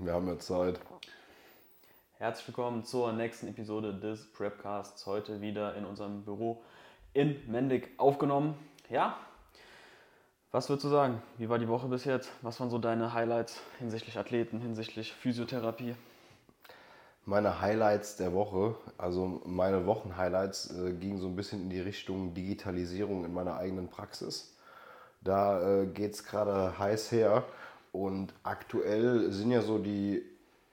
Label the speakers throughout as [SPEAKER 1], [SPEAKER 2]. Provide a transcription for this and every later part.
[SPEAKER 1] wir haben ja Zeit.
[SPEAKER 2] Herzlich willkommen zur nächsten Episode des Prepcasts. Heute wieder in unserem Büro in Mendig aufgenommen. Ja, was würdest du sagen? Wie war die Woche bis jetzt? Was waren so deine Highlights hinsichtlich Athleten, hinsichtlich Physiotherapie?
[SPEAKER 1] Meine Highlights der Woche, also meine Wochenhighlights, äh, gingen so ein bisschen in die Richtung Digitalisierung in meiner eigenen Praxis. Da äh, geht es gerade heiß her und aktuell sind ja so die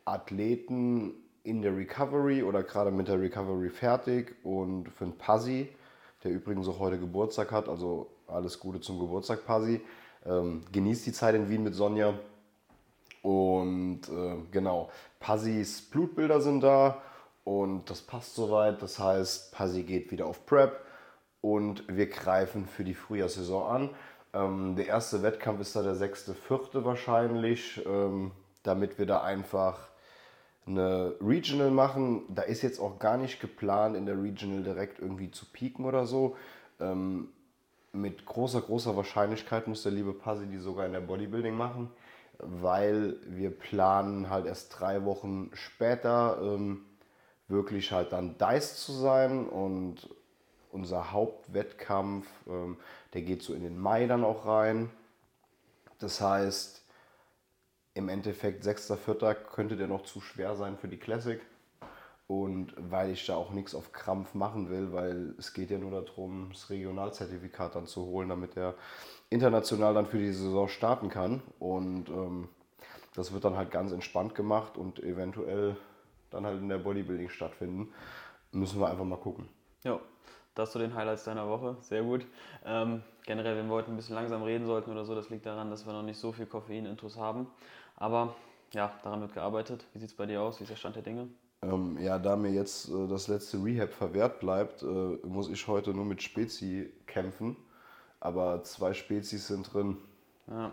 [SPEAKER 1] Athleten in der Recovery oder gerade mit der Recovery fertig und für einen Pasi, der übrigens auch heute Geburtstag hat, also alles Gute zum Geburtstag, Pasi. Ähm, genießt die Zeit in Wien mit Sonja und äh, genau, Passis Blutbilder sind da und das passt soweit. Das heißt, Passi geht wieder auf Prep und wir greifen für die Frühjahrssaison an. Ähm, der erste Wettkampf ist da der 6.4. wahrscheinlich, ähm, damit wir da einfach eine Regional machen. Da ist jetzt auch gar nicht geplant, in der Regional direkt irgendwie zu pieken oder so. Ähm, mit großer, großer Wahrscheinlichkeit muss der liebe Passi die sogar in der Bodybuilding machen weil wir planen halt erst drei Wochen später ähm, wirklich halt dann Dice zu sein und unser Hauptwettkampf, ähm, der geht so in den Mai dann auch rein. Das heißt, im Endeffekt 6.4. könnte der noch zu schwer sein für die Classic. Und weil ich da auch nichts auf Krampf machen will, weil es geht ja nur darum, das Regionalzertifikat dann zu holen, damit er international dann für die Saison starten kann. Und ähm, das wird dann halt ganz entspannt gemacht und eventuell dann halt in der Bodybuilding stattfinden. Müssen wir einfach mal gucken.
[SPEAKER 2] Ja, das zu den Highlights deiner Woche. Sehr gut. Ähm, generell, wenn wir heute ein bisschen langsam reden sollten oder so, das liegt daran, dass wir noch nicht so viel Koffein-Intus haben. Aber ja, daran wird gearbeitet. Wie sieht es bei dir aus? Wie ist der Stand der Dinge?
[SPEAKER 1] Ähm, ja, da mir jetzt äh, das letzte Rehab verwehrt bleibt, äh, muss ich heute nur mit Spezi kämpfen. Aber zwei Spezies sind drin.
[SPEAKER 2] Ja.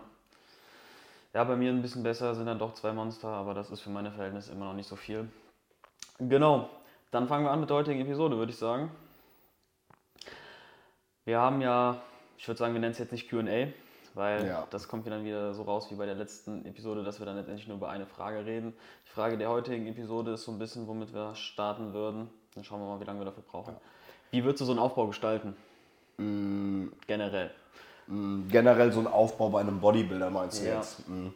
[SPEAKER 2] Ja, bei mir ein bisschen besser sind dann doch zwei Monster, aber das ist für meine Verhältnisse immer noch nicht so viel. Genau, dann fangen wir an mit der heutigen Episode, würde ich sagen. Wir haben ja, ich würde sagen, wir nennen es jetzt nicht QA, weil ja. das kommt dann wieder so raus wie bei der letzten Episode, dass wir dann letztendlich nur über eine Frage reden. Die Frage der heutigen Episode ist so ein bisschen, womit wir starten würden. Dann schauen wir mal, wie lange wir dafür brauchen. Wie würdest du so einen Aufbau gestalten? Mm. Generell.
[SPEAKER 1] Mm, generell so ein Aufbau bei einem Bodybuilder meinst du ja. jetzt? Mm.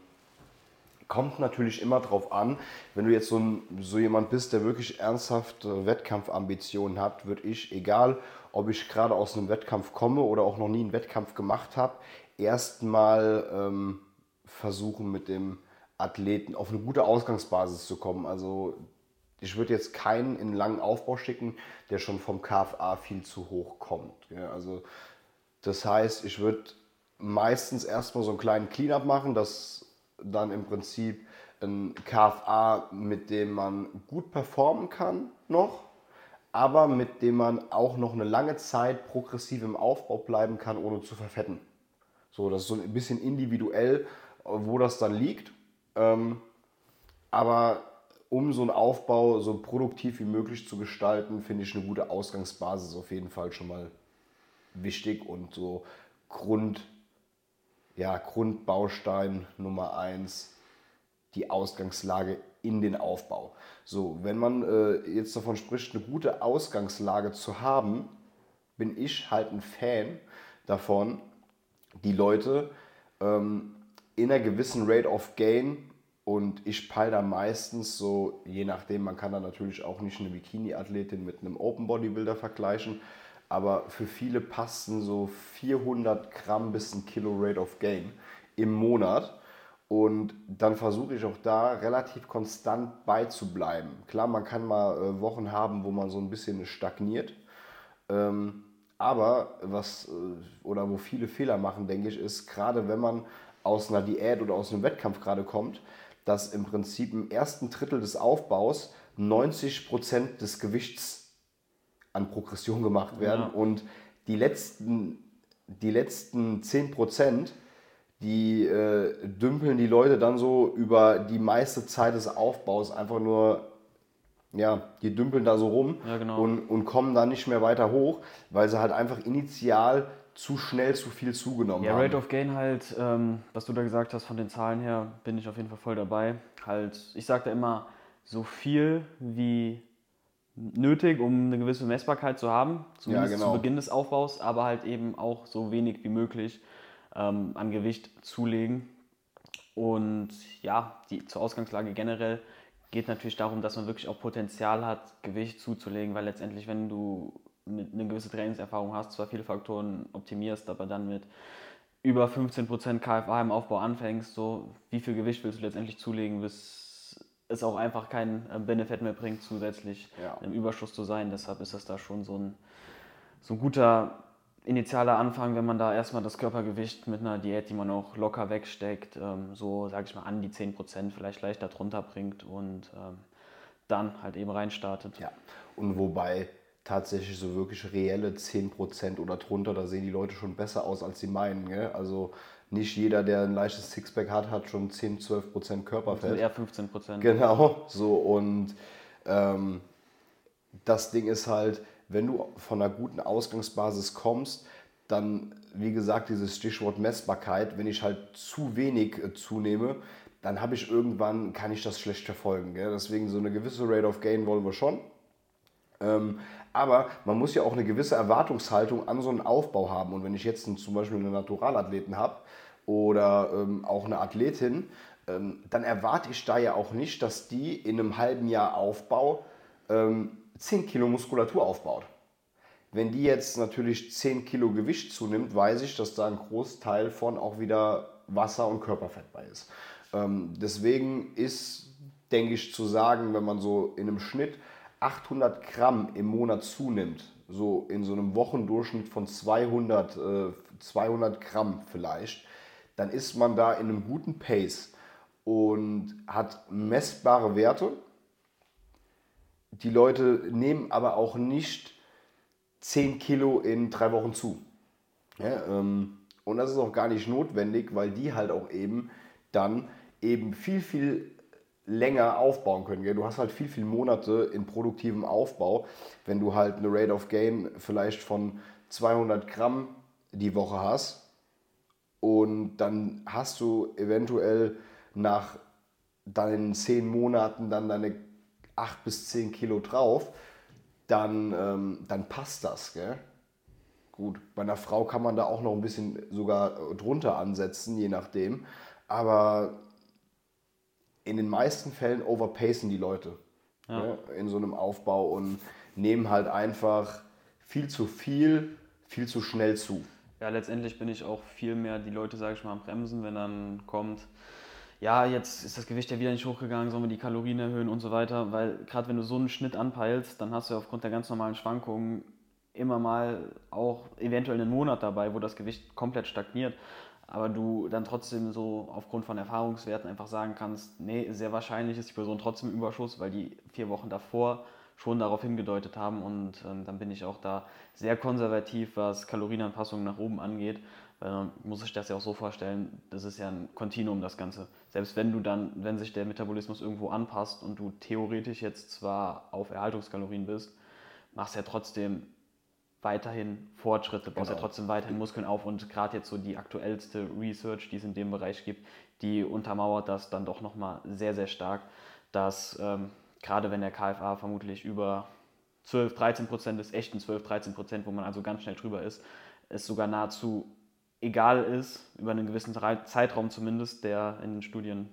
[SPEAKER 1] Kommt natürlich immer drauf an, wenn du jetzt so, ein, so jemand bist, der wirklich ernsthaft Wettkampfambitionen hat, würde ich, egal ob ich gerade aus einem Wettkampf komme oder auch noch nie einen Wettkampf gemacht habe, erstmal ähm, versuchen mit dem Athleten auf eine gute Ausgangsbasis zu kommen. Also ich würde jetzt keinen in einen langen Aufbau schicken, der schon vom KFA viel zu hoch kommt. Ja, also das heißt, ich würde meistens erstmal so einen kleinen Cleanup machen, dass dann im Prinzip ein KFA, mit dem man gut performen kann noch, aber mit dem man auch noch eine lange Zeit progressiv im Aufbau bleiben kann, ohne zu verfetten. So, das ist so ein bisschen individuell, wo das dann liegt. Ähm, aber um so einen Aufbau so produktiv wie möglich zu gestalten, finde ich eine gute Ausgangsbasis auf jeden Fall schon mal wichtig und so Grund, ja, Grundbaustein Nummer eins, die Ausgangslage in den Aufbau. So, wenn man äh, jetzt davon spricht, eine gute Ausgangslage zu haben, bin ich halt ein Fan davon, die Leute ähm, in einer gewissen Rate of Gain und ich peile da meistens so, je nachdem, man kann da natürlich auch nicht eine Bikini-Athletin mit einem Open Bodybuilder vergleichen, aber für viele passen so 400 Gramm bis ein Kilo Rate of Gain im Monat. Und dann versuche ich auch da relativ konstant beizubleiben. Klar, man kann mal äh, Wochen haben, wo man so ein bisschen stagniert. Ähm, aber was äh, oder wo viele Fehler machen, denke ich, ist gerade wenn man aus einer Diät oder aus einem Wettkampf gerade kommt, dass im Prinzip im ersten Drittel des Aufbaus 90 Prozent des Gewichts an Progression gemacht werden. Ja. Und die letzten, die letzten 10 die äh, dümpeln die Leute dann so über die meiste Zeit des Aufbaus einfach nur, ja, die dümpeln da so rum
[SPEAKER 2] ja, genau.
[SPEAKER 1] und, und kommen dann nicht mehr weiter hoch, weil sie halt einfach initial zu schnell zu viel zugenommen
[SPEAKER 2] ja,
[SPEAKER 1] haben.
[SPEAKER 2] Ja, Rate of Gain halt, ähm, was du da gesagt hast von den Zahlen her, bin ich auf jeden Fall voll dabei. Halt, ich sage da immer, so viel wie nötig, um eine gewisse Messbarkeit zu haben, zumindest ja, genau. zu Beginn des Aufbaus, aber halt eben auch so wenig wie möglich ähm, an Gewicht zulegen. Und ja, die, zur Ausgangslage generell geht natürlich darum, dass man wirklich auch Potenzial hat, Gewicht zuzulegen, weil letztendlich, wenn du eine gewisse Trainingserfahrung hast, zwar viele Faktoren optimierst, aber dann mit über 15% KFA im Aufbau anfängst, so wie viel Gewicht willst du letztendlich zulegen, bis es auch einfach keinen äh, Benefit mehr bringt, zusätzlich ja. im Überschuss zu sein. Deshalb ist das da schon so ein, so ein guter initialer Anfang, wenn man da erstmal das Körpergewicht mit einer Diät, die man auch locker wegsteckt, ähm, so sage ich mal an die 10% vielleicht leicht darunter bringt und ähm, dann halt eben reinstartet.
[SPEAKER 1] Ja, und wobei tatsächlich so wirklich reelle 10% oder drunter, da sehen die Leute schon besser aus, als sie meinen. Gell? Also nicht jeder, der ein leichtes Sixpack hat, hat schon 10, 12% Körperfett. Also
[SPEAKER 2] eher 15%.
[SPEAKER 1] Genau, so und ähm, das Ding ist halt, wenn du von einer guten Ausgangsbasis kommst, dann, wie gesagt, dieses Stichwort Messbarkeit, wenn ich halt zu wenig äh, zunehme, dann habe ich irgendwann, kann ich das schlecht verfolgen. Gell? Deswegen so eine gewisse Rate of Gain wollen wir schon. Ähm, aber man muss ja auch eine gewisse Erwartungshaltung an so einen Aufbau haben. Und wenn ich jetzt zum Beispiel einen Naturalathleten habe oder ähm, auch eine Athletin, ähm, dann erwarte ich da ja auch nicht, dass die in einem halben Jahr Aufbau ähm, 10 Kilo Muskulatur aufbaut. Wenn die jetzt natürlich 10 Kilo Gewicht zunimmt, weiß ich, dass da ein Großteil von auch wieder Wasser und Körperfett bei ist. Ähm, deswegen ist, denke ich, zu sagen, wenn man so in einem Schnitt 800 Gramm im Monat zunimmt, so in so einem Wochendurchschnitt von 200, äh, 200 Gramm vielleicht, dann ist man da in einem guten Pace und hat messbare Werte die Leute nehmen aber auch nicht 10 Kilo in drei Wochen zu. Ja, ähm, und das ist auch gar nicht notwendig, weil die halt auch eben dann eben viel, viel länger aufbauen können. Gell? Du hast halt viel, viel Monate in produktivem Aufbau, wenn du halt eine Rate of Gain vielleicht von 200 Gramm die Woche hast und dann hast du eventuell nach deinen 10 Monaten dann deine 8 bis 10 Kilo drauf, dann, ähm, dann passt das. Gell? Gut, bei einer Frau kann man da auch noch ein bisschen sogar drunter ansetzen, je nachdem. Aber in den meisten Fällen overpacen die Leute ja. ne, in so einem Aufbau und nehmen halt einfach viel zu viel, viel zu schnell zu.
[SPEAKER 2] Ja, letztendlich bin ich auch viel mehr die Leute, sage ich mal, am Bremsen, wenn dann kommt, ja, jetzt ist das Gewicht ja wieder nicht hochgegangen, sollen wir die Kalorien erhöhen und so weiter, weil gerade wenn du so einen Schnitt anpeilst, dann hast du ja aufgrund der ganz normalen Schwankungen immer mal auch eventuell einen Monat dabei, wo das Gewicht komplett stagniert, aber du dann trotzdem so aufgrund von Erfahrungswerten einfach sagen kannst, nee, sehr wahrscheinlich ist die Person trotzdem im Überschuss, weil die vier Wochen davor schon darauf hingedeutet haben und ähm, dann bin ich auch da sehr konservativ, was Kalorienanpassungen nach oben angeht weil man muss sich das ja auch so vorstellen, das ist ja ein Kontinuum, das Ganze. Selbst wenn du dann, wenn sich der Metabolismus irgendwo anpasst und du theoretisch jetzt zwar auf Erhaltungskalorien bist, machst ja trotzdem weiterhin Fortschritte, baust genau. ja trotzdem weiterhin Muskeln auf und gerade jetzt so die aktuellste Research, die es in dem Bereich gibt, die untermauert das dann doch nochmal sehr, sehr stark, dass ähm, gerade wenn der KFA vermutlich über 12, 13 Prozent ist, echten 12, 13 Prozent, wo man also ganz schnell drüber ist, es sogar nahezu egal ist, über einen gewissen Zeitraum zumindest, der in den Studien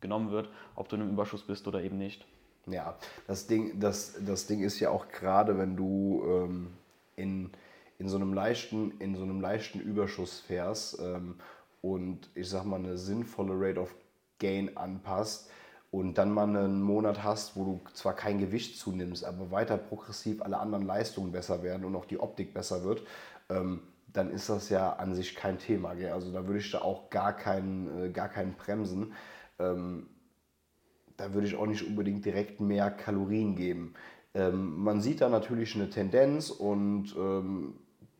[SPEAKER 2] genommen wird, ob du in einem Überschuss bist oder eben nicht.
[SPEAKER 1] Ja, das Ding, das, das Ding ist ja auch gerade, wenn du ähm, in, in, so einem leichten, in so einem leichten Überschuss fährst ähm, und ich sag mal eine sinnvolle Rate of Gain anpasst und dann mal einen Monat hast, wo du zwar kein Gewicht zunimmst, aber weiter progressiv alle anderen Leistungen besser werden und auch die Optik besser wird, ähm, dann ist das ja an sich kein Thema. Gell? Also da würde ich da auch gar keinen, äh, gar keinen bremsen. Ähm, da würde ich auch nicht unbedingt direkt mehr Kalorien geben. Ähm, man sieht da natürlich eine Tendenz und ähm,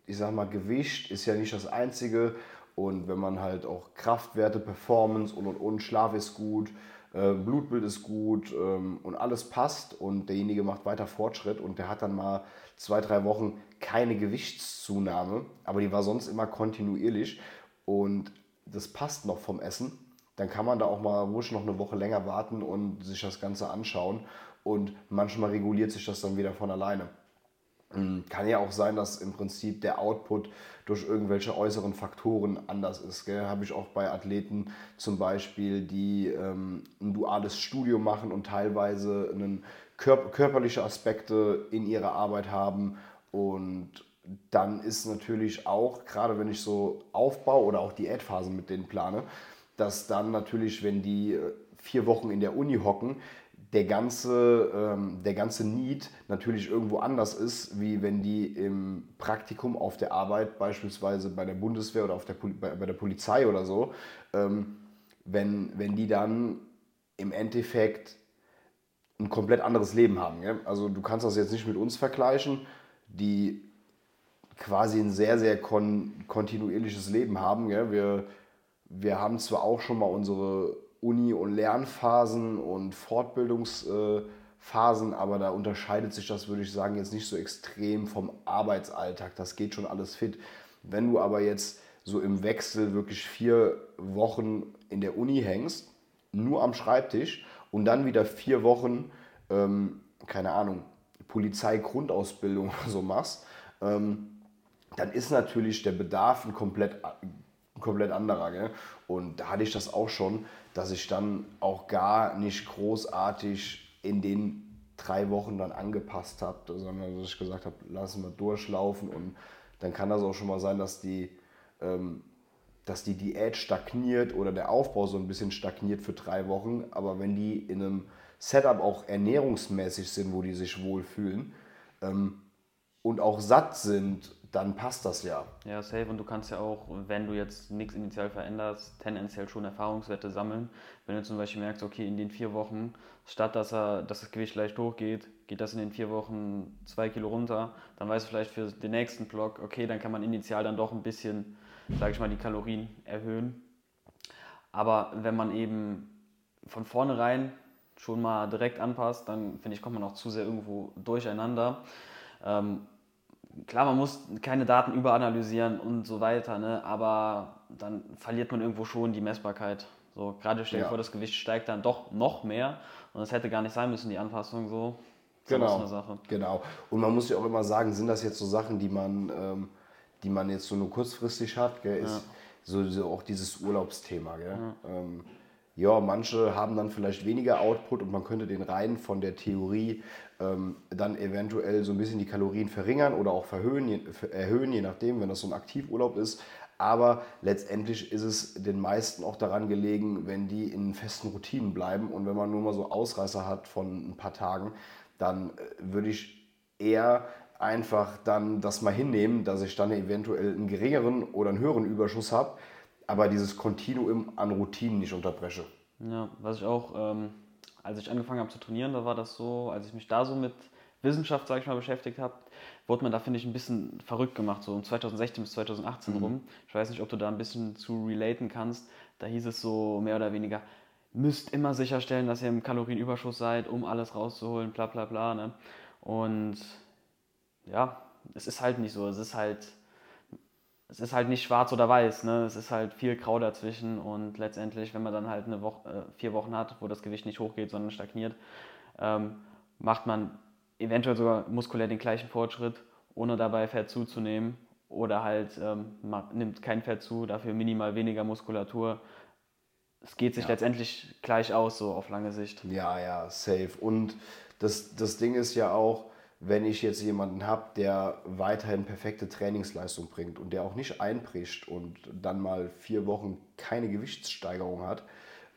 [SPEAKER 1] ich sag mal, Gewicht ist ja nicht das Einzige. Und wenn man halt auch Kraftwerte, Performance und und und, Schlaf ist gut, äh, Blutbild ist gut ähm, und alles passt und derjenige macht weiter Fortschritt und der hat dann mal zwei, drei Wochen keine Gewichtszunahme, aber die war sonst immer kontinuierlich und das passt noch vom Essen, dann kann man da auch mal ruhig noch eine Woche länger warten und sich das Ganze anschauen und manchmal reguliert sich das dann wieder von alleine. Hm, kann ja auch sein, dass im Prinzip der Output durch irgendwelche äußeren Faktoren anders ist. Habe ich auch bei Athleten zum Beispiel, die ähm, ein duales Studium machen und teilweise einen kör körperliche Aspekte in ihrer Arbeit haben. Und dann ist natürlich auch, gerade wenn ich so Aufbau oder auch Diätphasen mit denen plane, dass dann natürlich, wenn die äh, vier Wochen in der Uni hocken, der ganze, ähm, der ganze Need natürlich irgendwo anders ist, wie wenn die im Praktikum auf der Arbeit, beispielsweise bei der Bundeswehr oder auf der, bei, bei der Polizei oder so, ähm, wenn, wenn die dann im Endeffekt ein komplett anderes Leben haben. Gell? Also du kannst das jetzt nicht mit uns vergleichen, die quasi ein sehr, sehr kon kontinuierliches Leben haben. Gell? Wir, wir haben zwar auch schon mal unsere Uni- und Lernphasen und Fortbildungsphasen, aber da unterscheidet sich das, würde ich sagen, jetzt nicht so extrem vom Arbeitsalltag. Das geht schon alles fit. Wenn du aber jetzt so im Wechsel wirklich vier Wochen in der Uni hängst, nur am Schreibtisch und dann wieder vier Wochen, ähm, keine Ahnung, Polizeigrundausbildung oder so machst, ähm, dann ist natürlich der Bedarf ein komplett, ein komplett anderer. Gell? Und da hatte ich das auch schon, dass ich dann auch gar nicht großartig in den drei Wochen dann angepasst habe, sondern dass ich gesagt habe, lass mal durchlaufen und dann kann das auch schon mal sein, dass die, ähm, dass die Diät stagniert oder der Aufbau so ein bisschen stagniert für drei Wochen, aber wenn die in einem Setup auch ernährungsmäßig sind, wo die sich wohlfühlen ähm, und auch satt sind dann passt das ja.
[SPEAKER 2] Ja, safe. Und du kannst ja auch, wenn du jetzt nichts initial veränderst, tendenziell schon Erfahrungswerte sammeln. Wenn du zum Beispiel merkst, okay, in den vier Wochen, statt dass, er, dass das Gewicht leicht hochgeht, geht das in den vier Wochen zwei Kilo runter, dann weißt du vielleicht für den nächsten Block, okay, dann kann man initial dann doch ein bisschen, sage ich mal, die Kalorien erhöhen. Aber wenn man eben von vornherein schon mal direkt anpasst, dann finde ich, kommt man auch zu sehr irgendwo durcheinander. Ähm, klar, man muss keine Daten überanalysieren und so weiter, ne? aber dann verliert man irgendwo schon die Messbarkeit. So, gerade stell dir ja. vor, das Gewicht steigt dann doch noch mehr und das hätte gar nicht sein müssen, die Anpassung so.
[SPEAKER 1] Genau, eine Sache. genau. Und man muss ja auch immer sagen, sind das jetzt so Sachen, die man, ähm, die man jetzt so nur kurzfristig hat, gell? ist ja. so, so, auch dieses Urlaubsthema. Gell? Ja. Ähm, ja, manche haben dann vielleicht weniger Output und man könnte den rein von der Theorie ähm, dann eventuell so ein bisschen die Kalorien verringern oder auch verhöhen, je, erhöhen, je nachdem, wenn das so ein Aktivurlaub ist. Aber letztendlich ist es den meisten auch daran gelegen, wenn die in festen Routinen bleiben und wenn man nur mal so Ausreißer hat von ein paar Tagen, dann äh, würde ich eher einfach dann das mal hinnehmen, dass ich dann eventuell einen geringeren oder einen höheren Überschuss habe, aber dieses Kontinuum an Routinen nicht unterbreche.
[SPEAKER 2] Ja, was ich auch, ähm, als ich angefangen habe zu trainieren, da war das so, als ich mich da so mit Wissenschaft, sage ich mal, beschäftigt habe, wurde man da, finde ich, ein bisschen verrückt gemacht, so um 2016 bis 2018 mhm. rum. Ich weiß nicht, ob du da ein bisschen zu relaten kannst. Da hieß es so mehr oder weniger, müsst immer sicherstellen, dass ihr im Kalorienüberschuss seid, um alles rauszuholen, bla bla bla. Ne? Und ja, es ist halt nicht so. Es ist halt es ist halt nicht schwarz oder weiß, ne? es ist halt viel Grau dazwischen und letztendlich, wenn man dann halt eine Woche, äh, vier Wochen hat, wo das Gewicht nicht hochgeht, sondern stagniert, ähm, macht man eventuell sogar muskulär den gleichen Fortschritt, ohne dabei Fett zuzunehmen oder halt ähm, man nimmt kein Fett zu, dafür minimal weniger Muskulatur. Es geht sich ja. letztendlich gleich aus, so auf lange Sicht.
[SPEAKER 1] Ja, ja, safe. Und das, das Ding ist ja auch, wenn ich jetzt jemanden habe, der weiterhin perfekte Trainingsleistung bringt und der auch nicht einbricht und dann mal vier Wochen keine Gewichtssteigerung hat,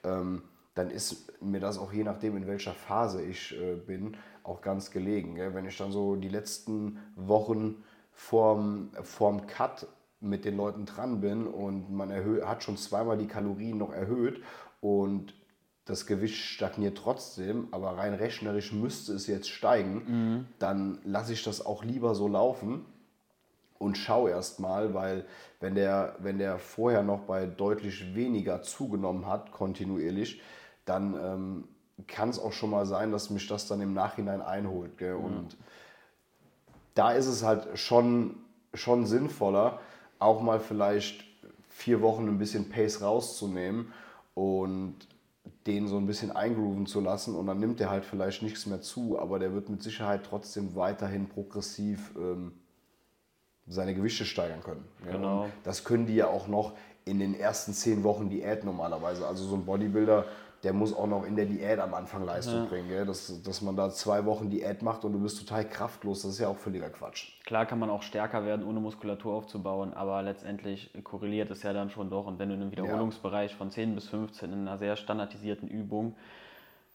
[SPEAKER 1] ähm, dann ist mir das auch je nachdem, in welcher Phase ich äh, bin, auch ganz gelegen. Gell? Wenn ich dann so die letzten Wochen vorm, vorm Cut mit den Leuten dran bin und man hat schon zweimal die Kalorien noch erhöht und das Gewicht stagniert trotzdem, aber rein rechnerisch müsste es jetzt steigen, mhm. dann lasse ich das auch lieber so laufen und schaue erst mal, weil wenn der, wenn der vorher noch bei deutlich weniger zugenommen hat, kontinuierlich, dann ähm, kann es auch schon mal sein, dass mich das dann im Nachhinein einholt. Gell? Und da ist es halt schon, schon sinnvoller, auch mal vielleicht vier Wochen ein bisschen Pace rauszunehmen und den so ein bisschen eingrooven zu lassen und dann nimmt er halt vielleicht nichts mehr zu, aber der wird mit Sicherheit trotzdem weiterhin progressiv ähm, seine Gewichte steigern können. Genau. Und das können die ja auch noch in den ersten zehn Wochen Diät normalerweise. Also so ein Bodybuilder, der muss auch noch in der Diät am Anfang Leistung ja. bringen. Gell? Dass, dass man da zwei Wochen Diät macht und du bist total kraftlos, das ist ja auch völliger Quatsch.
[SPEAKER 2] Klar kann man auch stärker werden, ohne Muskulatur aufzubauen, aber letztendlich korreliert es ja dann schon doch. Und wenn du in einem Wiederholungsbereich von 10 bis 15 in einer sehr standardisierten Übung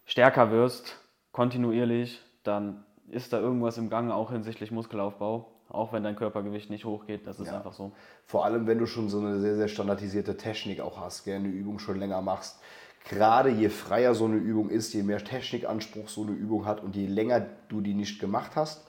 [SPEAKER 2] stärker wirst, kontinuierlich, dann ist da irgendwas im Gange auch hinsichtlich Muskelaufbau auch wenn dein Körpergewicht nicht hochgeht. Das ist ja. einfach so.
[SPEAKER 1] Vor allem, wenn du schon so eine sehr, sehr standardisierte Technik auch hast, gell, eine Übung schon länger machst. Gerade je freier so eine Übung ist, je mehr Technikanspruch so eine Übung hat und je länger du die nicht gemacht hast,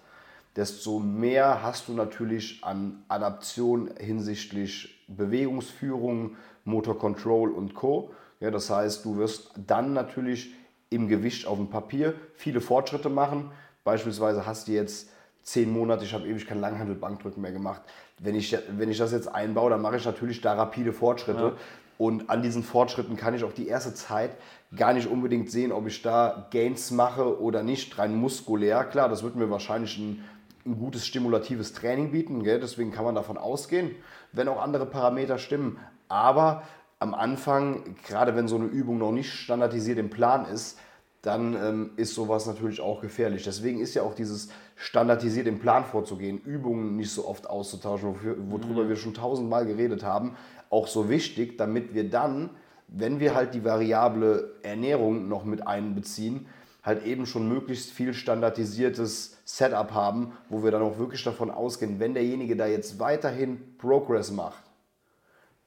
[SPEAKER 1] desto mehr hast du natürlich an Adaption hinsichtlich Bewegungsführung, Motor Control und Co. Ja, das heißt, du wirst dann natürlich im Gewicht auf dem Papier viele Fortschritte machen. Beispielsweise hast du jetzt zehn Monate, ich habe ewig kein Langhandelbankdrücken mehr gemacht. Wenn ich, wenn ich das jetzt einbaue, dann mache ich natürlich da rapide Fortschritte. Ja. Und an diesen Fortschritten kann ich auch die erste Zeit gar nicht unbedingt sehen, ob ich da Gains mache oder nicht, rein muskulär. Klar, das wird mir wahrscheinlich ein, ein gutes stimulatives Training bieten, gell? deswegen kann man davon ausgehen, wenn auch andere Parameter stimmen. Aber am Anfang, gerade wenn so eine Übung noch nicht standardisiert im Plan ist, dann ähm, ist sowas natürlich auch gefährlich. Deswegen ist ja auch dieses standardisiert im Plan vorzugehen, Übungen nicht so oft auszutauschen, wofür, worüber mhm. wir schon tausendmal geredet haben, auch so wichtig, damit wir dann, wenn wir halt die variable Ernährung noch mit einbeziehen, halt eben schon möglichst viel standardisiertes Setup haben, wo wir dann auch wirklich davon ausgehen, wenn derjenige da jetzt weiterhin Progress macht,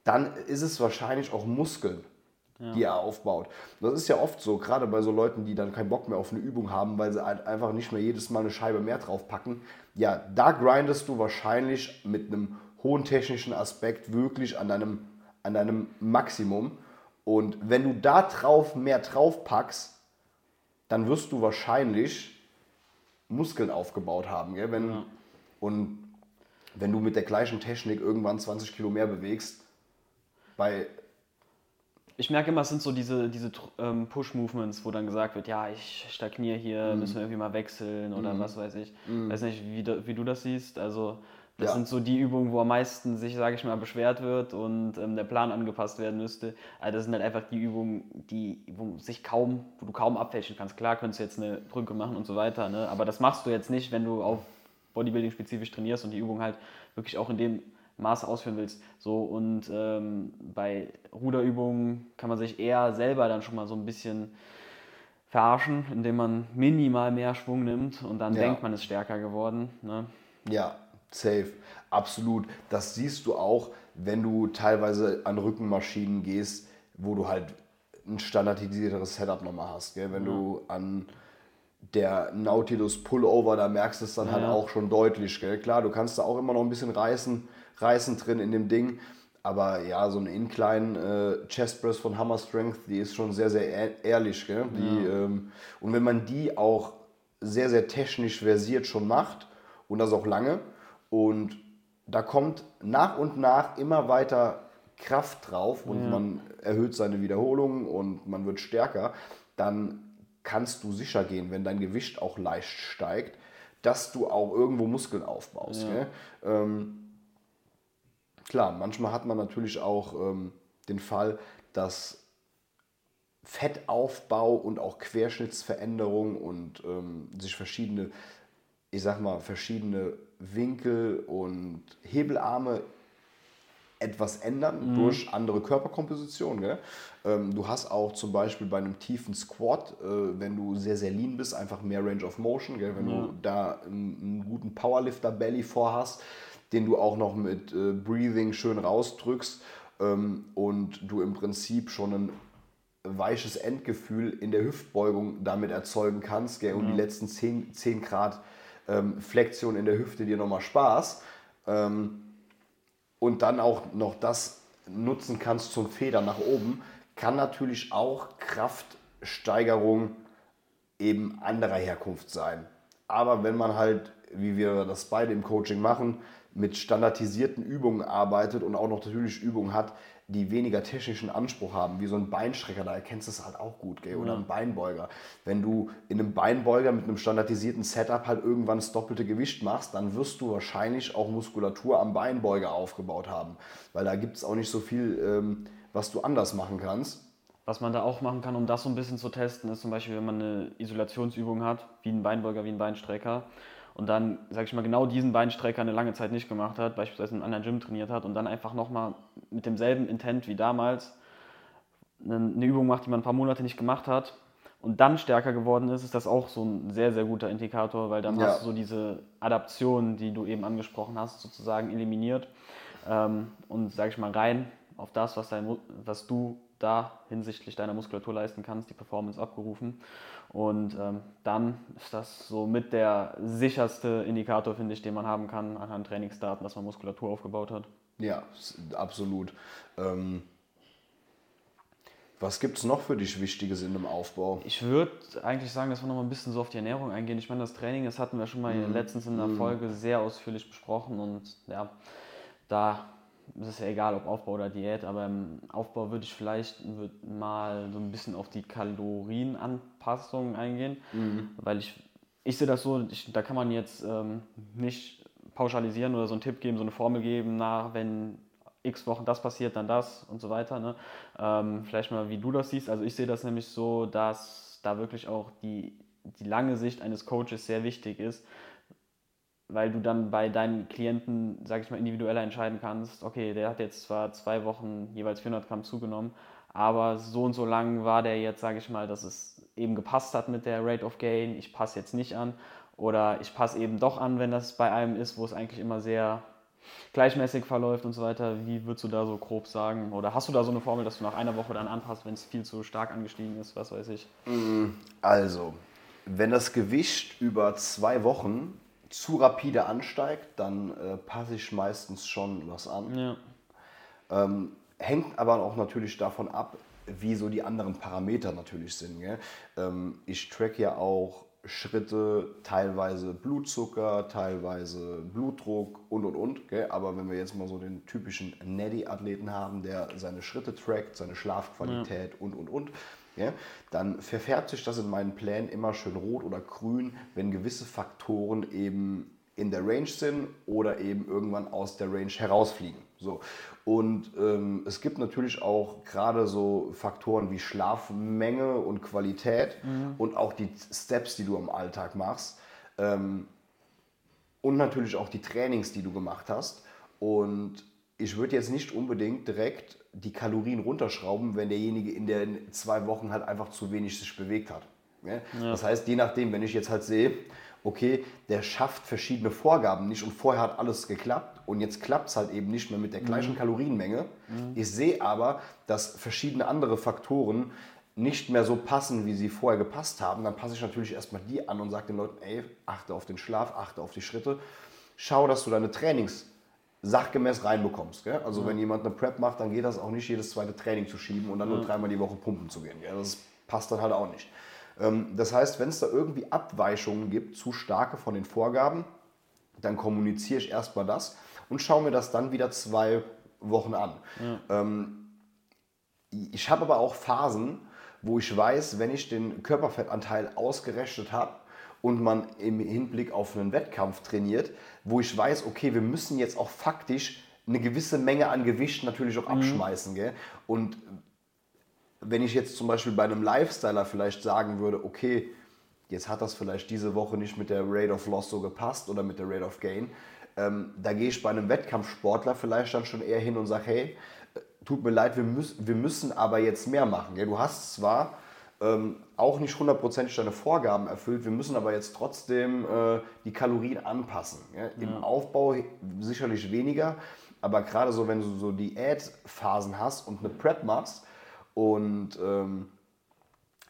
[SPEAKER 1] dann ist es wahrscheinlich auch Muskeln ja. die er aufbaut. Das ist ja oft so, gerade bei so Leuten, die dann keinen Bock mehr auf eine Übung haben, weil sie halt einfach nicht mehr jedes Mal eine Scheibe mehr draufpacken. Ja, da grindest du wahrscheinlich mit einem hohen technischen Aspekt wirklich an deinem, an deinem Maximum. Und wenn du da drauf mehr drauf packst, dann wirst du wahrscheinlich Muskeln aufgebaut haben. Gell? Wenn, ja. Und wenn du mit der gleichen Technik irgendwann 20 Kilo mehr bewegst, bei
[SPEAKER 2] ich merke immer, es sind so diese, diese ähm, Push-Movements, wo dann gesagt wird, ja, ich stagniere hier, mhm. müssen wir irgendwie mal wechseln oder mhm. was weiß ich. Mhm. Weiß nicht, wie, wie du das siehst. Also das ja. sind so die Übungen, wo am meisten sich, sage ich mal, beschwert wird und ähm, der Plan angepasst werden müsste. Also das sind halt einfach die Übungen, die, wo sich kaum, wo du kaum abfälschen kannst. Klar könntest du jetzt eine Brücke machen und so weiter, ne? aber das machst du jetzt nicht, wenn du auf Bodybuilding spezifisch trainierst und die Übung halt wirklich auch in dem Maß ausführen willst. So, und ähm, bei Ruderübungen kann man sich eher selber dann schon mal so ein bisschen verarschen, indem man minimal mehr Schwung nimmt und dann ja. denkt man, ist stärker geworden. Ne?
[SPEAKER 1] Ja, safe. Absolut. Das siehst du auch, wenn du teilweise an Rückenmaschinen gehst, wo du halt ein standardisierteres Setup nochmal hast. Gell? Wenn ja. du an der Nautilus Pullover, da merkst du es dann halt ja. halt auch schon deutlich. Gell? Klar, du kannst da auch immer noch ein bisschen reißen, reißen drin in dem Ding. Aber ja, so ein Incline äh, Chest Press von Hammer Strength, die ist schon sehr, sehr ehrlich. Gell? Die, ja. ähm, und wenn man die auch sehr, sehr technisch versiert schon macht und das auch lange und da kommt nach und nach immer weiter Kraft drauf und ja. man erhöht seine Wiederholungen und man wird stärker, dann kannst du sicher gehen, wenn dein Gewicht auch leicht steigt, dass du auch irgendwo Muskeln aufbaust. Ja. Ähm, Klar, manchmal hat man natürlich auch ähm, den Fall, dass Fettaufbau und auch Querschnittsveränderung und ähm, sich verschiedene, ich sag mal, verschiedene Winkel und Hebelarme etwas ändern mhm. durch andere Körperkompositionen. Ähm, du hast auch zum Beispiel bei einem tiefen Squat, äh, wenn du sehr, sehr lean bist, einfach mehr Range of Motion. Gell? Wenn ja. du da einen, einen guten Powerlifter-Belly vorhast, den du auch noch mit äh, Breathing schön rausdrückst ähm, und du im Prinzip schon ein weiches Endgefühl in der Hüftbeugung damit erzeugen kannst gell, und ja. die letzten 10, 10 Grad ähm, Flexion in der Hüfte dir nochmal Spaß ähm, und dann auch noch das nutzen kannst zum Federn nach oben, kann natürlich auch Kraft Steigerung eben anderer Herkunft sein. Aber wenn man halt, wie wir das beide im Coaching machen, mit standardisierten Übungen arbeitet und auch noch natürlich Übungen hat, die weniger technischen Anspruch haben, wie so ein Beinstrecker, da erkennst du es halt auch gut, gell? oder ja. ein Beinbeuger. Wenn du in einem Beinbeuger mit einem standardisierten Setup halt irgendwann das doppelte Gewicht machst, dann wirst du wahrscheinlich auch Muskulatur am Beinbeuger aufgebaut haben, weil da gibt es auch nicht so viel, ähm, was du anders machen kannst.
[SPEAKER 2] Was man da auch machen kann, um das so ein bisschen zu testen, ist zum Beispiel, wenn man eine Isolationsübung hat, wie ein Beinbeuger, wie ein Beinstrecker, und dann, sag ich mal, genau diesen Beinstrecker eine lange Zeit nicht gemacht hat, beispielsweise in einem anderen Gym trainiert hat und dann einfach nochmal mit demselben Intent wie damals eine Übung macht, die man ein paar Monate nicht gemacht hat und dann stärker geworden ist, ist das auch so ein sehr, sehr guter Indikator, weil dann ja. hast du so diese Adaption, die du eben angesprochen hast, sozusagen eliminiert ähm, und, sag ich mal, rein auf das, was, dein, was du da hinsichtlich deiner Muskulatur leisten kannst, die Performance abgerufen. Und ähm, dann ist das so mit der sicherste Indikator, finde ich, den man haben kann anhand Trainingsdaten, dass man Muskulatur aufgebaut hat.
[SPEAKER 1] Ja, absolut. Ähm, was gibt es noch für dich Wichtiges in dem Aufbau?
[SPEAKER 2] Ich würde eigentlich sagen, dass wir noch mal ein bisschen so auf die Ernährung eingehen. Ich meine, das Training, das hatten wir schon mal mhm. letztens in der mhm. Folge sehr ausführlich besprochen und ja, da es ist ja egal, ob Aufbau oder Diät, aber im Aufbau würde ich vielleicht würd mal so ein bisschen auf die Kalorienanpassung eingehen, mhm. weil ich, ich sehe das so, ich, da kann man jetzt ähm, nicht pauschalisieren oder so einen Tipp geben, so eine Formel geben, nach wenn x Wochen das passiert, dann das und so weiter. Ne? Ähm, vielleicht mal, wie du das siehst. Also ich sehe das nämlich so, dass da wirklich auch die, die lange Sicht eines Coaches sehr wichtig ist, weil du dann bei deinen Klienten, sag ich mal, individueller entscheiden kannst, okay, der hat jetzt zwar zwei Wochen jeweils 400 Gramm zugenommen, aber so und so lang war der jetzt, sage ich mal, dass es eben gepasst hat mit der Rate of Gain, ich passe jetzt nicht an oder ich passe eben doch an, wenn das bei einem ist, wo es eigentlich immer sehr gleichmäßig verläuft und so weiter. Wie würdest du da so grob sagen? Oder hast du da so eine Formel, dass du nach einer Woche dann anpasst, wenn es viel zu stark angestiegen ist, was weiß ich?
[SPEAKER 1] Mm, also, wenn das Gewicht über zwei Wochen zu rapide ansteigt, dann äh, passe ich meistens schon was an. Ja. Ähm, hängt aber auch natürlich davon ab, wie so die anderen Parameter natürlich sind. Ähm, ich track ja auch Schritte, teilweise Blutzucker, teilweise Blutdruck und und und. Gell? Aber wenn wir jetzt mal so den typischen Neddy-Athleten haben, der seine Schritte trackt, seine Schlafqualität ja. und und und, ja, dann verfärbt sich das in meinen Plänen immer schön rot oder grün, wenn gewisse Faktoren eben in der Range sind oder eben irgendwann aus der Range herausfliegen. So. Und ähm, es gibt natürlich auch gerade so Faktoren wie Schlafmenge und Qualität mhm. und auch die Steps, die du im Alltag machst. Ähm, und natürlich auch die Trainings, die du gemacht hast. Und ich würde jetzt nicht unbedingt direkt die Kalorien runterschrauben, wenn derjenige in den zwei Wochen halt einfach zu wenig sich bewegt hat. Ja? Das heißt, je nachdem, wenn ich jetzt halt sehe, okay, der schafft verschiedene Vorgaben nicht und vorher hat alles geklappt und jetzt klappt es halt eben nicht mehr mit der gleichen mhm. Kalorienmenge. Mhm. Ich sehe aber, dass verschiedene andere Faktoren nicht mehr so passen, wie sie vorher gepasst haben, dann passe ich natürlich erstmal die an und sage den Leuten, ey, achte auf den Schlaf, achte auf die Schritte, schau, dass du deine Trainings sachgemäß reinbekommst. Gell? Also ja. wenn jemand eine Prep macht, dann geht das auch nicht, jedes zweite Training zu schieben und dann nur dreimal die Woche pumpen zu gehen. Gell? Das passt dann halt auch nicht. Ähm, das heißt, wenn es da irgendwie Abweichungen gibt, zu starke von den Vorgaben, dann kommuniziere ich erstmal das und schaue mir das dann wieder zwei Wochen an. Ja. Ähm, ich habe aber auch Phasen, wo ich weiß, wenn ich den Körperfettanteil ausgerechnet habe, und man im Hinblick auf einen Wettkampf trainiert, wo ich weiß, okay, wir müssen jetzt auch faktisch eine gewisse Menge an Gewicht natürlich auch mhm. abschmeißen. Gell? Und wenn ich jetzt zum Beispiel bei einem Lifestyler vielleicht sagen würde, okay, jetzt hat das vielleicht diese Woche nicht mit der Rate of Loss so gepasst oder mit der Rate of Gain, ähm, da gehe ich bei einem Wettkampfsportler vielleicht dann schon eher hin und sage, hey, äh, tut mir leid, wir, müß, wir müssen aber jetzt mehr machen. Gell? Du hast zwar ähm, auch nicht hundertprozentig deine Vorgaben erfüllt. Wir müssen aber jetzt trotzdem äh, die Kalorien anpassen. Ja? Im ja. Aufbau sicherlich weniger, aber gerade so, wenn du so Diätphasen hast und eine Prep machst und ähm,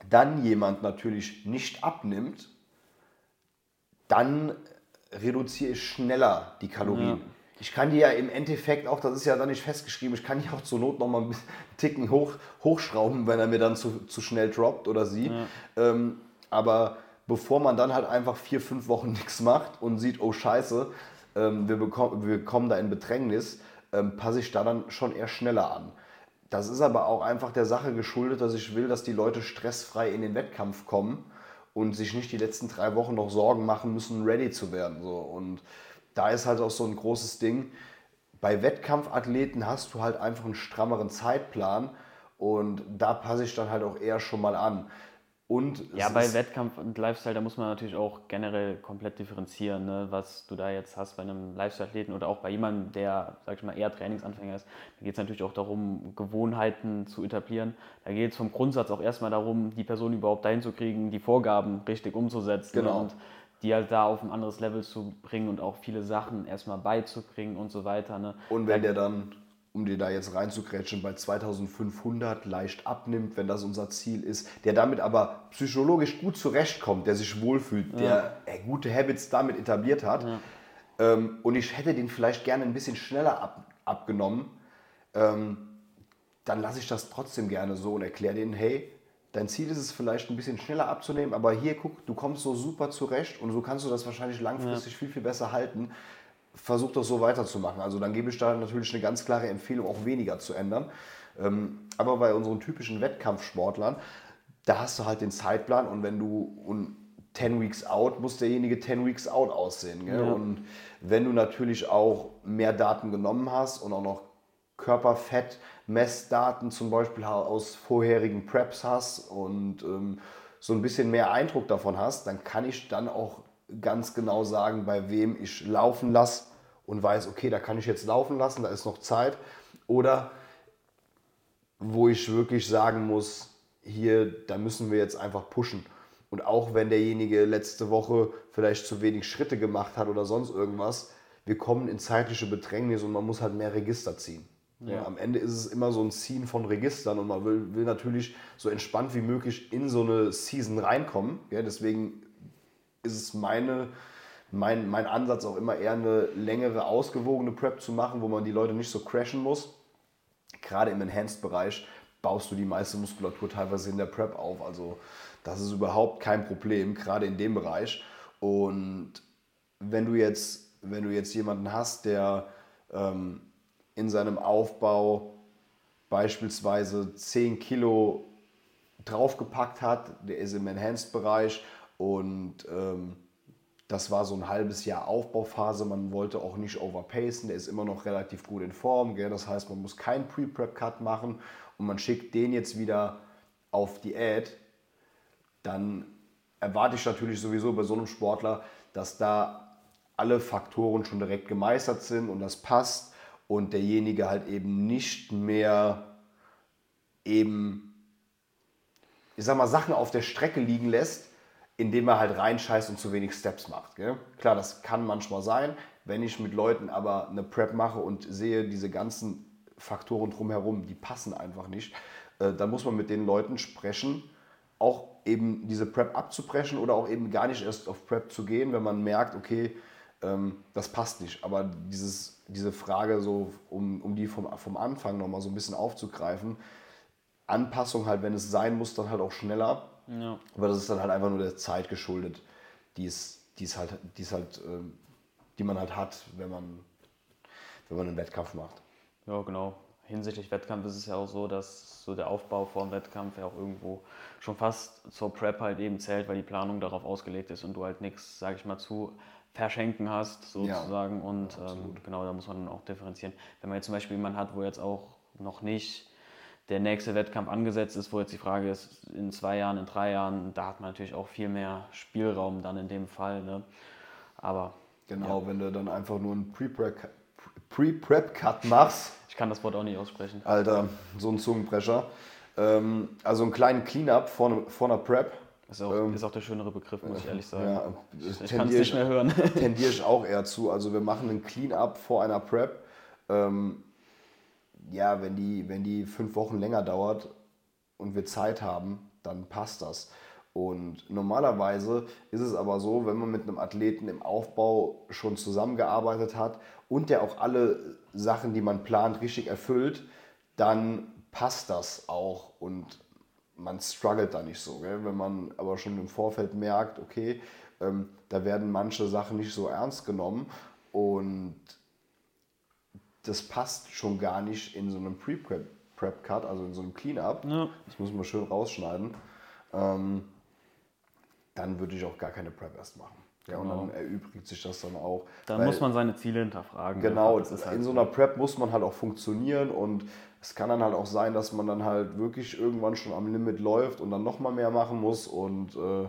[SPEAKER 1] dann jemand natürlich nicht abnimmt, dann reduziere ich schneller die Kalorien. Ja. Ich kann die ja im Endeffekt auch, das ist ja dann nicht festgeschrieben, ich kann die auch zur Not nochmal einen Ticken hoch, hochschrauben, wenn er mir dann zu, zu schnell droppt oder sie. Ja. Ähm, aber bevor man dann halt einfach vier, fünf Wochen nichts macht und sieht, oh scheiße, ähm, wir, bekommen, wir kommen da in Bedrängnis, ähm, passe ich da dann schon eher schneller an. Das ist aber auch einfach der Sache geschuldet, dass ich will, dass die Leute stressfrei in den Wettkampf kommen und sich nicht die letzten drei Wochen noch Sorgen machen müssen, ready zu werden. So. Und da ist halt auch so ein großes Ding. Bei Wettkampfathleten hast du halt einfach einen strammeren Zeitplan und da passe ich dann halt auch eher schon mal an. Und
[SPEAKER 2] ja, bei Wettkampf und Lifestyle, da muss man natürlich auch generell komplett differenzieren, ne? was du da jetzt hast bei einem Lifestyle-Athleten oder auch bei jemandem, der, sag ich mal, eher Trainingsanfänger ist. Da geht es natürlich auch darum, Gewohnheiten zu etablieren. Da geht es vom Grundsatz auch erstmal darum, die Person überhaupt dahin zu kriegen, die Vorgaben richtig umzusetzen. Genau. Und die halt da auf ein anderes Level zu bringen und auch viele Sachen erstmal beizubringen und so weiter. Ne?
[SPEAKER 1] Und wenn der dann um dir da jetzt reinzukretschen, bei 2500 leicht abnimmt, wenn das unser Ziel ist, der damit aber psychologisch gut zurechtkommt, der sich wohlfühlt, ja. der äh, gute Habits damit etabliert hat. Ja. Ähm, und ich hätte den vielleicht gerne ein bisschen schneller ab, abgenommen, ähm, dann lasse ich das trotzdem gerne so und erkläre denen, hey, dein Ziel ist es vielleicht ein bisschen schneller abzunehmen, aber hier guck, du kommst so super zurecht und so kannst du das wahrscheinlich langfristig ja. viel, viel besser halten versucht das so weiterzumachen. Also dann gebe ich da natürlich eine ganz klare Empfehlung, auch weniger zu ändern. Ähm, aber bei unseren typischen Wettkampfsportlern, da hast du halt den Zeitplan und wenn du und 10 Weeks out, muss derjenige 10 Weeks out aussehen. Ja. Und wenn du natürlich auch mehr Daten genommen hast und auch noch Körperfett, Messdaten zum Beispiel aus vorherigen Preps hast und ähm, so ein bisschen mehr Eindruck davon hast, dann kann ich dann auch ganz genau sagen, bei wem ich laufen lasse und weiß, okay, da kann ich jetzt laufen lassen, da ist noch Zeit. Oder wo ich wirklich sagen muss, hier, da müssen wir jetzt einfach pushen. Und auch wenn derjenige letzte Woche vielleicht zu wenig Schritte gemacht hat oder sonst irgendwas, wir kommen in zeitliche Bedrängnis und man muss halt mehr Register ziehen. Ja. am Ende ist es immer so ein Ziehen von Registern und man will, will natürlich so entspannt wie möglich in so eine Season reinkommen. Ja, deswegen ist es meine, mein, mein Ansatz auch immer eher eine längere, ausgewogene Prep zu machen, wo man die Leute nicht so crashen muss. Gerade im Enhanced-Bereich baust du die meiste Muskulatur teilweise in der Prep auf. Also das ist überhaupt kein Problem, gerade in dem Bereich. Und wenn du jetzt, wenn du jetzt jemanden hast, der ähm, in seinem Aufbau beispielsweise 10 Kilo draufgepackt hat, der ist im Enhanced-Bereich und ähm, das war so ein halbes Jahr Aufbauphase. Man wollte auch nicht overpacen. Der ist immer noch relativ gut in Form. Gell? Das heißt, man muss keinen Pre-Prep-Cut machen und man schickt den jetzt wieder auf Diät. Dann erwarte ich natürlich sowieso bei so einem Sportler, dass da alle Faktoren schon direkt gemeistert sind und das passt und derjenige halt eben nicht mehr eben, ich sag mal, Sachen auf der Strecke liegen lässt, indem er halt reinscheißt und zu wenig Steps macht. Gell? Klar, das kann manchmal sein. Wenn ich mit Leuten aber eine Prep mache und sehe, diese ganzen Faktoren drumherum, die passen einfach nicht, äh, dann muss man mit den Leuten sprechen, auch eben diese Prep abzubrechen oder auch eben gar nicht erst auf Prep zu gehen, wenn man merkt, okay, ähm, das passt nicht. Aber dieses, diese Frage, so, um, um die vom, vom Anfang nochmal so ein bisschen aufzugreifen, Anpassung halt, wenn es sein muss, dann halt auch schneller ja. Aber das ist dann halt einfach nur der Zeit geschuldet, die es, die es halt, die es halt, ähm, die man halt hat, wenn man, wenn man einen Wettkampf macht.
[SPEAKER 2] Ja, genau. Hinsichtlich Wettkampf ist es ja auch so, dass so der Aufbau vor dem Wettkampf ja auch irgendwo schon fast zur Prep halt eben zählt, weil die Planung darauf ausgelegt ist und du halt nichts, sage ich mal, zu verschenken hast sozusagen. Ja, und ähm, genau, da muss man dann auch differenzieren. Wenn man jetzt zum Beispiel jemanden hat, wo jetzt auch noch nicht der nächste Wettkampf angesetzt ist, wo jetzt die Frage ist, in zwei Jahren, in drei Jahren, da hat man natürlich auch viel mehr Spielraum dann in dem Fall. Ne? Aber.
[SPEAKER 1] Genau, ja. wenn du dann einfach nur einen Pre-Prep-Cut machst.
[SPEAKER 2] Ich kann das Wort auch nicht aussprechen.
[SPEAKER 1] Alter, so ein Zungenbrecher. Ähm, also einen kleinen Cleanup vor, ne, vor einer Prep.
[SPEAKER 2] Ist auch, ähm, ist auch der schönere Begriff, muss ich ehrlich sagen. Ja, ich, ich kann es nicht mehr hören.
[SPEAKER 1] Tendiere ich auch eher zu. Also wir machen einen Cleanup vor einer Prep. Ähm, ja, wenn die, wenn die fünf Wochen länger dauert und wir Zeit haben, dann passt das. Und normalerweise ist es aber so, wenn man mit einem Athleten im Aufbau schon zusammengearbeitet hat und der auch alle Sachen, die man plant, richtig erfüllt, dann passt das auch und man struggelt da nicht so. Gell? Wenn man aber schon im Vorfeld merkt, okay, ähm, da werden manche Sachen nicht so ernst genommen und das passt schon gar nicht in so einem Pre-Prep-Cut, also in so einem Clean-Up. Ja. Das muss man schön rausschneiden. Ähm, dann würde ich auch gar keine Prep erst machen. Ja, und dann genau. erübrigt sich das dann auch.
[SPEAKER 2] Dann muss man seine Ziele hinterfragen.
[SPEAKER 1] Genau, halt in so einer Prep muss man halt auch funktionieren und es kann dann halt auch sein, dass man dann halt wirklich irgendwann schon am Limit läuft und dann nochmal mehr machen muss und äh,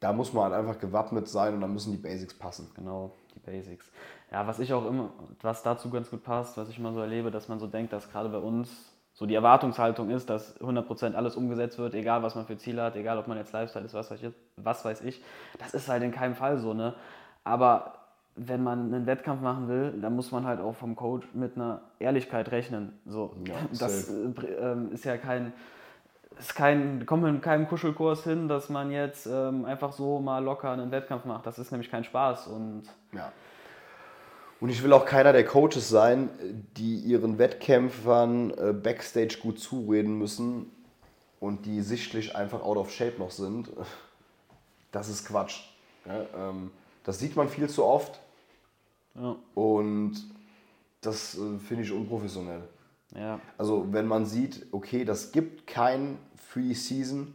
[SPEAKER 1] da muss man halt einfach gewappnet sein und dann müssen die Basics passen.
[SPEAKER 2] Genau, die Basics. Ja, was ich auch immer, was dazu ganz gut passt, was ich immer so erlebe, dass man so denkt, dass gerade bei uns so die Erwartungshaltung ist, dass 100% alles umgesetzt wird, egal was man für Ziele hat, egal ob man jetzt Lifestyle ist, was weiß ich. Das ist halt in keinem Fall so, ne? Aber wenn man einen Wettkampf machen will, dann muss man halt auch vom Coach mit einer Ehrlichkeit rechnen. So, ja, das äh, ist ja kein, ist kein, kommt mit keinem Kuschelkurs hin, dass man jetzt ähm, einfach so mal locker einen Wettkampf macht. Das ist nämlich kein Spaß und
[SPEAKER 1] ja. Und ich will auch keiner der Coaches sein, die ihren Wettkämpfern äh, backstage gut zureden müssen und die sichtlich einfach out of shape noch sind. Das ist Quatsch. Ja, ähm, das sieht man viel zu oft. Ja. Und das äh, finde ich unprofessionell. Ja. Also wenn man sieht, okay, das gibt kein Free Season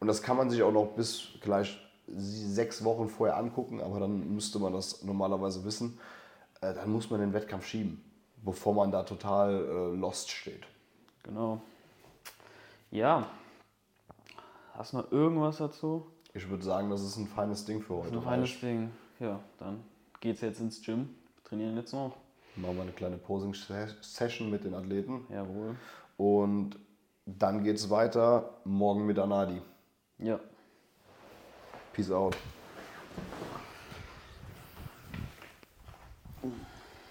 [SPEAKER 1] und das kann man sich auch noch bis vielleicht sechs Wochen vorher angucken, aber dann müsste man das normalerweise wissen. Äh, dann muss man den Wettkampf schieben, bevor man da total äh, lost steht.
[SPEAKER 2] Genau. Ja. Hast du noch irgendwas dazu?
[SPEAKER 1] Ich würde sagen, das ist ein feines Ding für heute.
[SPEAKER 2] Ein feines Ding. Ja, dann geht's jetzt ins Gym. Trainieren jetzt noch.
[SPEAKER 1] Machen wir eine kleine Posing-Session mit den Athleten.
[SPEAKER 2] Jawohl.
[SPEAKER 1] Und dann geht's weiter morgen mit Anadi.
[SPEAKER 2] Ja.
[SPEAKER 1] Peace out.